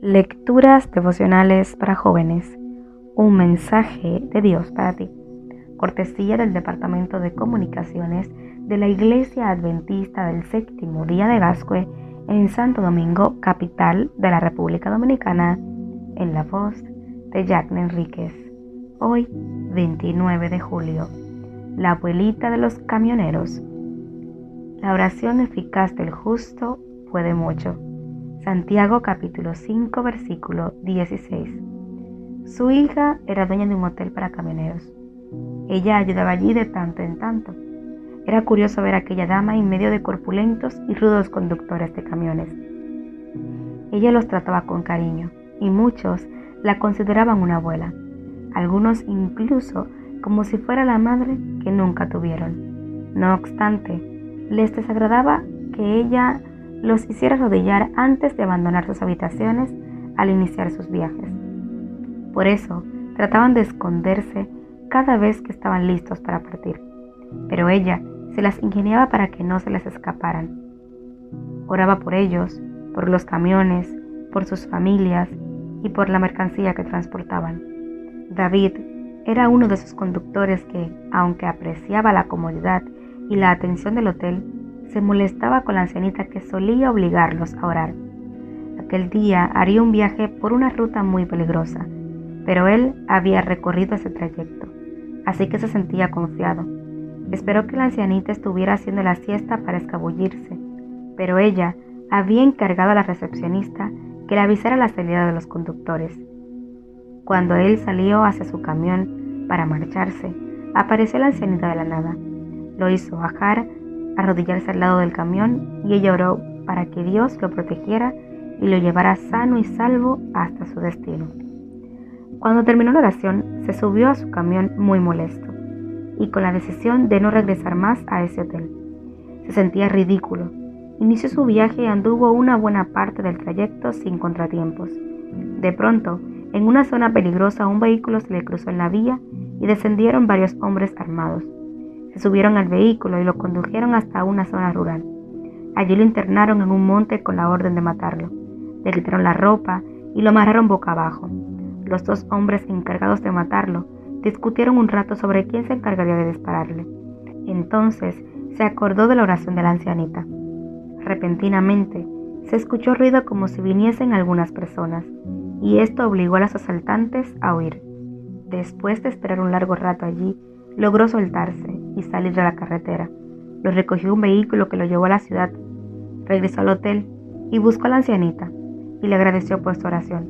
Lecturas devocionales para jóvenes. Un mensaje de Dios para ti. Cortesía del Departamento de Comunicaciones de la Iglesia Adventista del Séptimo Día de Gascue en Santo Domingo, capital de la República Dominicana, en la voz de Jack Enríquez. Hoy, 29 de julio, la abuelita de los camioneros. La oración eficaz del justo puede mucho. Santiago capítulo 5 versículo 16. Su hija era dueña de un hotel para camioneros. Ella ayudaba allí de tanto en tanto. Era curioso ver a aquella dama en medio de corpulentos y rudos conductores de camiones. Ella los trataba con cariño y muchos la consideraban una abuela, algunos incluso como si fuera la madre que nunca tuvieron. No obstante, les desagradaba que ella los hiciera arrodillar antes de abandonar sus habitaciones al iniciar sus viajes. Por eso, trataban de esconderse cada vez que estaban listos para partir, pero ella se las ingeniaba para que no se les escaparan. Oraba por ellos, por los camiones, por sus familias y por la mercancía que transportaban. David era uno de esos conductores que, aunque apreciaba la comodidad y la atención del hotel, se molestaba con la ancianita que solía obligarlos a orar. Aquel día haría un viaje por una ruta muy peligrosa, pero él había recorrido ese trayecto, así que se sentía confiado. Esperó que la ancianita estuviera haciendo la siesta para escabullirse, pero ella había encargado a la recepcionista que le avisara la salida de los conductores. Cuando él salió hacia su camión para marcharse, apareció la ancianita de la nada. Lo hizo bajar arrodillarse al lado del camión y ella oró para que Dios lo protegiera y lo llevara sano y salvo hasta su destino. Cuando terminó la oración, se subió a su camión muy molesto y con la decisión de no regresar más a ese hotel. Se sentía ridículo. Inició su viaje y anduvo una buena parte del trayecto sin contratiempos. De pronto, en una zona peligrosa un vehículo se le cruzó en la vía y descendieron varios hombres armados subieron al vehículo y lo condujeron hasta una zona rural. Allí lo internaron en un monte con la orden de matarlo. Le quitaron la ropa y lo amarraron boca abajo. Los dos hombres encargados de matarlo discutieron un rato sobre quién se encargaría de dispararle. Entonces se acordó de la oración de la ancianita. Repentinamente se escuchó ruido como si viniesen algunas personas, y esto obligó a los asaltantes a huir. Después de esperar un largo rato allí, logró soltarse y salir de la carretera. Lo recogió un vehículo que lo llevó a la ciudad. Regresó al hotel y buscó a la ancianita y le agradeció por su oración.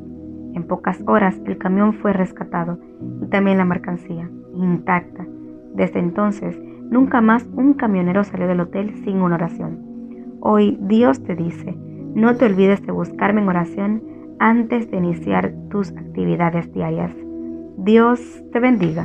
En pocas horas el camión fue rescatado y también la mercancía, intacta. Desde entonces, nunca más un camionero salió del hotel sin una oración. Hoy Dios te dice, no te olvides de buscarme en oración antes de iniciar tus actividades diarias. Dios te bendiga.